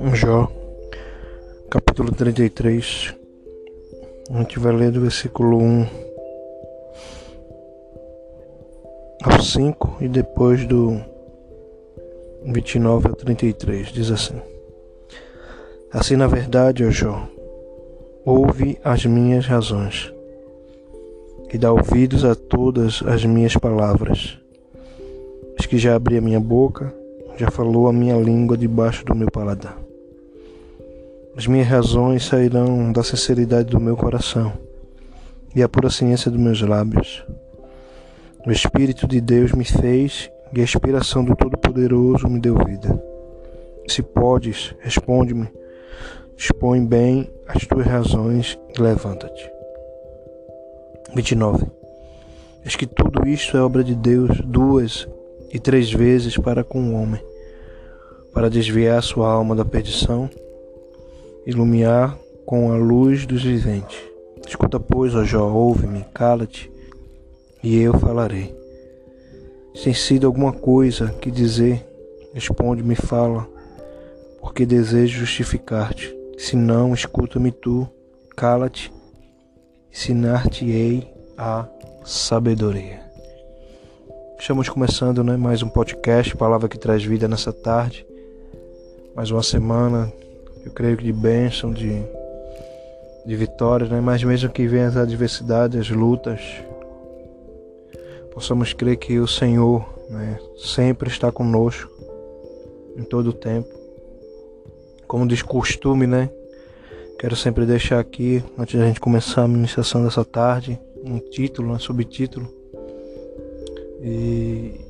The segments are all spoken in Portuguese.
Jó, capítulo 33. A gente vai ler do versículo 1 ao 5 e depois do 29 ao 33. Diz assim: Assim, na verdade, ó Jó, ouve as minhas razões e dá ouvidos a todas as minhas palavras. Eis que já abri a minha boca, já falou a minha língua debaixo do meu paladar. As minhas razões sairão da sinceridade do meu coração e a pura ciência dos meus lábios. O Espírito de Deus me fez e a inspiração do Todo-Poderoso me deu vida. Se podes, responde-me, expõe bem as tuas razões e levanta-te. 29. Eis que tudo isto é obra de Deus duas e três vezes para com o homem, para desviar sua alma da perdição iluminar com a luz dos viventes. Escuta, pois, ó Jó, ouve-me, cala-te, e eu falarei. Se tem sido alguma coisa que dizer, responde-me, fala, porque desejo justificar-te. Se não, escuta-me tu, cala-te, ensinar-te-ei a sabedoria. Estamos começando né, mais um podcast, Palavra que traz vida nessa tarde. Mais uma semana eu creio que de bênção, de, de vitórias, né? mas mesmo que venham as adversidades, as lutas, possamos crer que o Senhor né, sempre está conosco em todo o tempo. Como diz costume, né? Quero sempre deixar aqui, antes da gente começar a ministração dessa tarde, um título, um subtítulo. E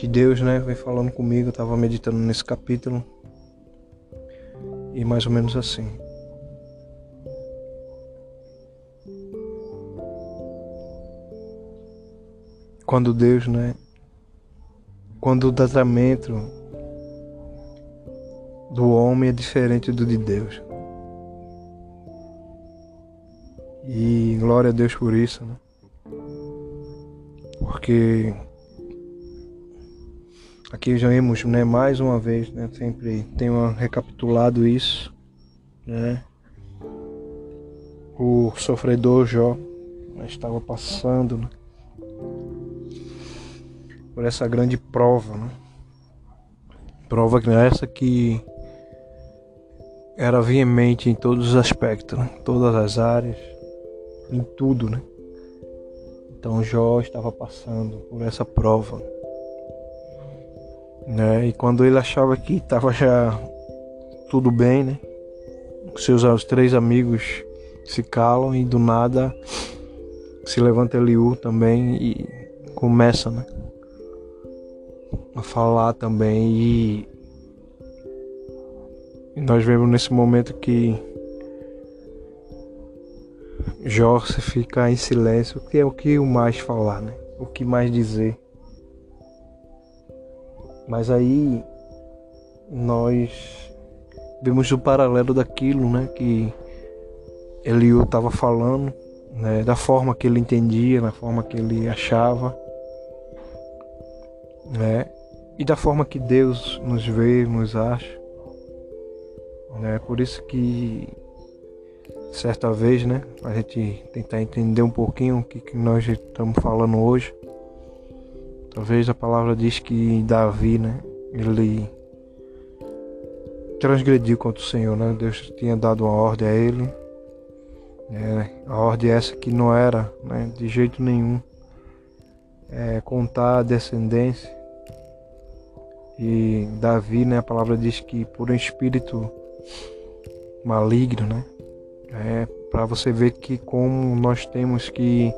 que Deus, né, vem falando comigo, eu estava meditando nesse capítulo. E mais ou menos assim. Quando Deus, né, quando o tratamento do homem é diferente do de Deus. E glória a Deus por isso, né? Porque Aqui já vimos, né, mais uma vez, né, sempre tenho recapitulado isso, né? O sofredor Jó né, estava passando né, por essa grande prova, né? Prova que essa que era veemente em todos os aspectos, né? todas as áreas, em tudo, né? Então Jó estava passando por essa prova né? E quando ele achava que estava já tudo bem, né? Seus os três amigos se calam e do nada se levanta Eliú também e começa, né? A falar também e, nós vemos nesse momento que Jorge fica em silêncio, que é o que mais falar, né? O que mais dizer. Mas aí nós vemos o paralelo daquilo, né, que Eliú estava falando, né, da forma que ele entendia, da forma que ele achava, né, e da forma que Deus nos vê, nos acha, né, por isso que certa vez, né, a gente tentar entender um pouquinho o que, que nós estamos falando hoje, Talvez a palavra diz que Davi, né, ele transgrediu contra o Senhor, né? Deus tinha dado uma ordem a ele. É, a ordem essa que não era, né, de jeito nenhum, é, contar a descendência. E Davi, né, a palavra diz que por um espírito maligno, né? É para você ver que como nós temos que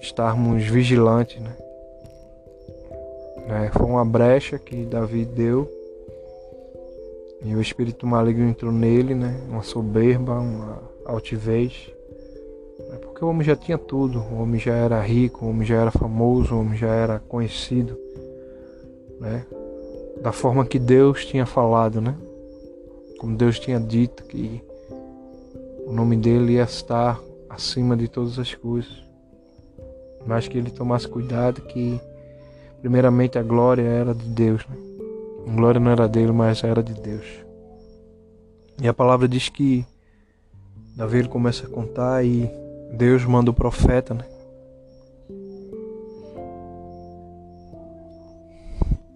estarmos vigilantes, né? É, foi uma brecha que Davi deu e o espírito maligno entrou nele, né? Uma soberba, uma altivez. É porque o homem já tinha tudo, o homem já era rico, o homem já era famoso, o homem já era conhecido, né? Da forma que Deus tinha falado, né? Como Deus tinha dito que o nome dele ia estar acima de todas as coisas. Mas que ele tomasse cuidado que primeiramente a glória era de Deus. Né? A glória não era dele, mas era de Deus. E a palavra diz que Davi ele começa a contar e Deus manda o profeta, né?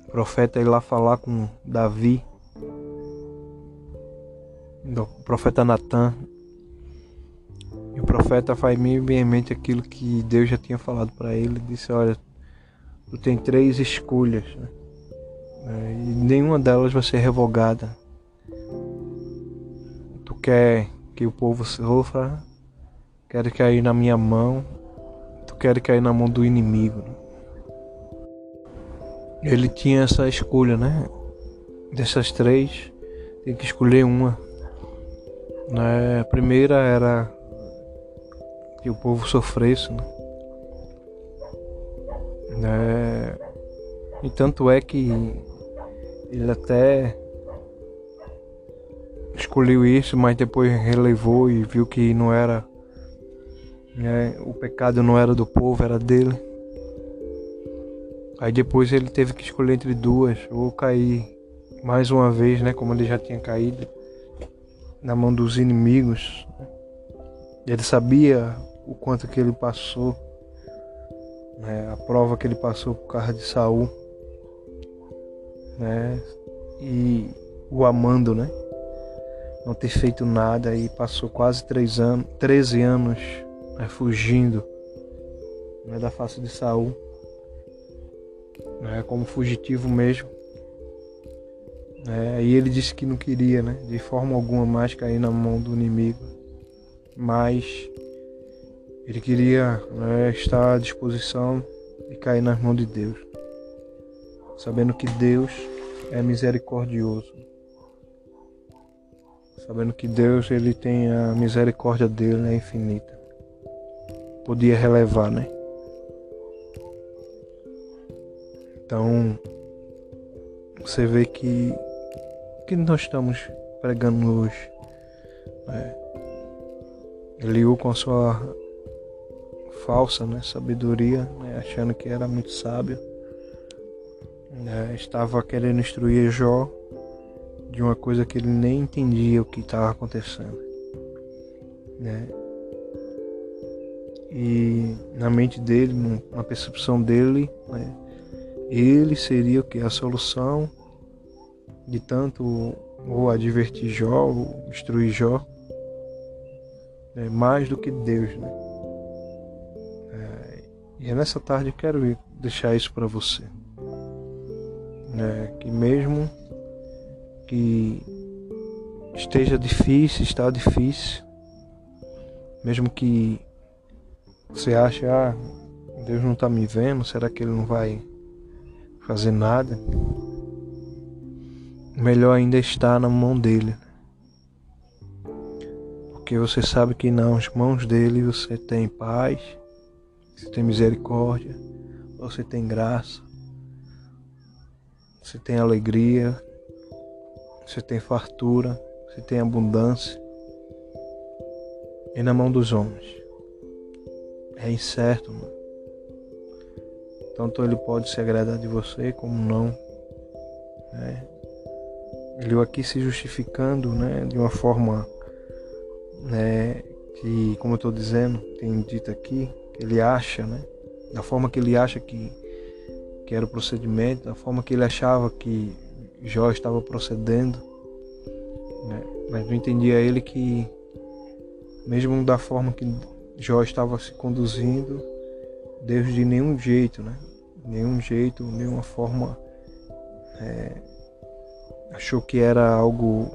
O profeta ir lá falar com Davi. O profeta Natan. E o profeta faz bem em mente aquilo que Deus já tinha falado para ele. Disse: Olha, tu tem três escolhas. Né? E nenhuma delas vai ser revogada. Tu quer que o povo sofra, quer cair na minha mão, tu quer cair na mão do inimigo. Ele tinha essa escolha, né? Dessas três, tem que escolher uma. Né? A primeira era que o povo sofresse, né? Né? E tanto é que ele até escolheu isso, mas depois relevou e viu que não era. Né, o pecado não era do povo, era dele. Aí depois ele teve que escolher entre duas, ou cair mais uma vez, né, como ele já tinha caído, na mão dos inimigos. Ele sabia o quanto que ele passou, né, a prova que ele passou por causa de Saul né? E o amando, né? Não ter feito nada e passou quase três anos, 13 anos né, fugindo né, da face de Saul, né, como fugitivo mesmo. É, e ele disse que não queria, né, de forma alguma mais cair na mão do inimigo, mas ele queria né, estar à disposição e cair nas mãos de Deus sabendo que Deus é misericordioso. Sabendo que Deus ele tem a misericórdia dele é infinita. Podia relevar, né? Então você vê que que nós estamos pregando hoje. Né? Eliú com a sua falsa né, sabedoria, né, achando que era muito sábio né, estava querendo instruir Jó de uma coisa que ele nem entendia o que estava acontecendo. Né? E na mente dele, na percepção dele, né, ele seria o que? A solução de tanto ou advertir Jó, ou instruir Jó, né, mais do que Deus. Né? É, e é nessa tarde quero deixar isso para você né? que mesmo que esteja difícil, está difícil, mesmo que você ache, ah, Deus não está me vendo, será que Ele não vai fazer nada? Melhor ainda está na mão dele. Porque você sabe que nas mãos dele você tem paz, você tem misericórdia, você tem graça, você tem alegria, você tem fartura, você tem abundância. E na mão dos homens é incerto, mano. Tanto ele pode se agradar de você como não. Né? Ele aqui se justificando né, de uma forma né, que, como eu estou dizendo, tem dito aqui, ele acha, né, da forma que ele acha que que era o procedimento, da forma que ele achava que Jó estava procedendo. Né? Mas não entendia ele que, mesmo da forma que Jó estava se conduzindo, Deus de nenhum jeito, né? nenhum jeito, nenhuma forma, é, achou que era algo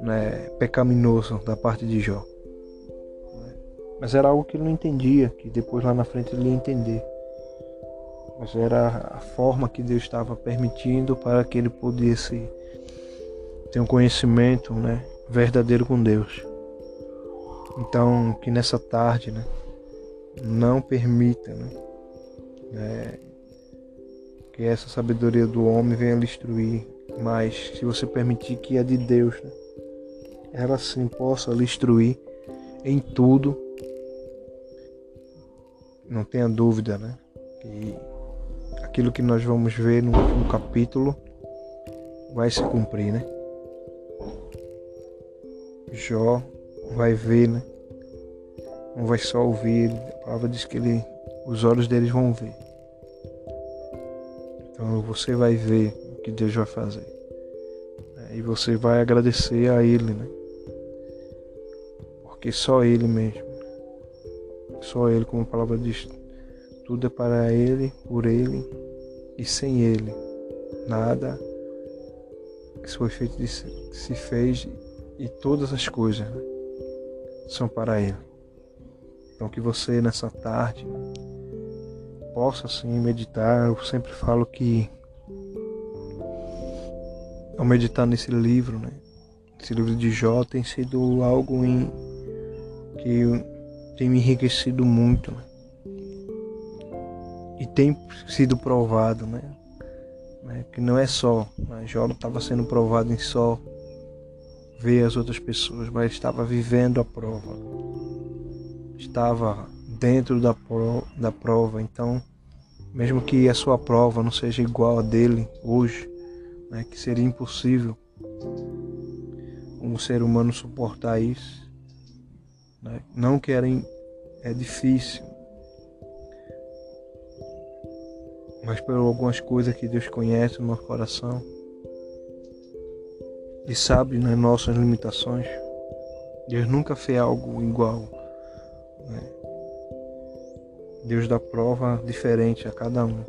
né, pecaminoso da parte de Jó. Mas era algo que ele não entendia, que depois lá na frente ele ia entender mas era a forma que Deus estava permitindo para que ele pudesse ter um conhecimento né, verdadeiro com Deus. Então, que nessa tarde, né, não permita né, né, que essa sabedoria do homem venha lhe instruir, mas se você permitir que a de Deus, né, ela sim possa lhe instruir em tudo, não tenha dúvida, né? Que aquilo que nós vamos ver no último capítulo vai se cumprir, né? Jó vai ver, né? Não vai só ouvir, a palavra diz que ele, os olhos deles vão ver. Então você vai ver o que Deus vai fazer. E você vai agradecer a Ele, né? Porque só Ele mesmo. Só Ele, como a palavra diz, tudo é para Ele, por Ele e sem Ele. Nada que foi feito se fez e todas as coisas né, são para Ele. Então que você nessa tarde possa assim meditar. Eu sempre falo que ao meditar nesse livro, né? Esse livro de Jó tem sido algo em que tem me enriquecido muito, né? E tem sido provado, né? né? Que não é só, né? Jó estava sendo provado em só ver as outras pessoas, mas estava vivendo a prova. Estava dentro da, da prova, então, mesmo que a sua prova não seja igual a dele hoje, né, que seria impossível um ser humano suportar isso. Né? Não querem, é difícil, mas por algumas coisas que Deus conhece no nosso coração e sabe nas nossas limitações, Deus nunca fez algo igual. Né? Deus dá prova diferente a cada um.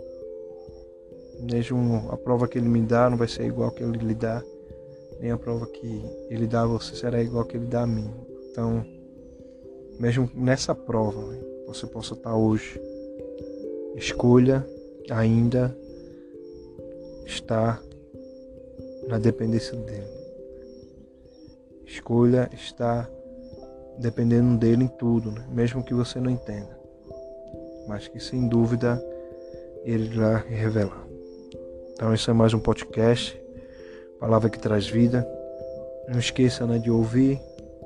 Mesmo a prova que ele me dá não vai ser igual que ele lhe dá, nem a prova que ele dá a você será igual que ele dá a mim. Então, mesmo nessa prova, né, você possa estar hoje, escolha ainda estar na dependência dele. Escolha estar dependendo dele em tudo, né? mesmo que você não entenda, mas que sem dúvida ele irá revelar. Então esse é mais um podcast, palavra que traz vida. Não esqueça né, de ouvir,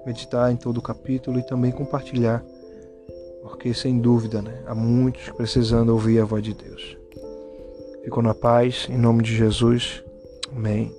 meditar em todo o capítulo e também compartilhar, porque sem dúvida né, há muitos precisando ouvir a voz de Deus. Ficou na paz, em nome de Jesus. Amém.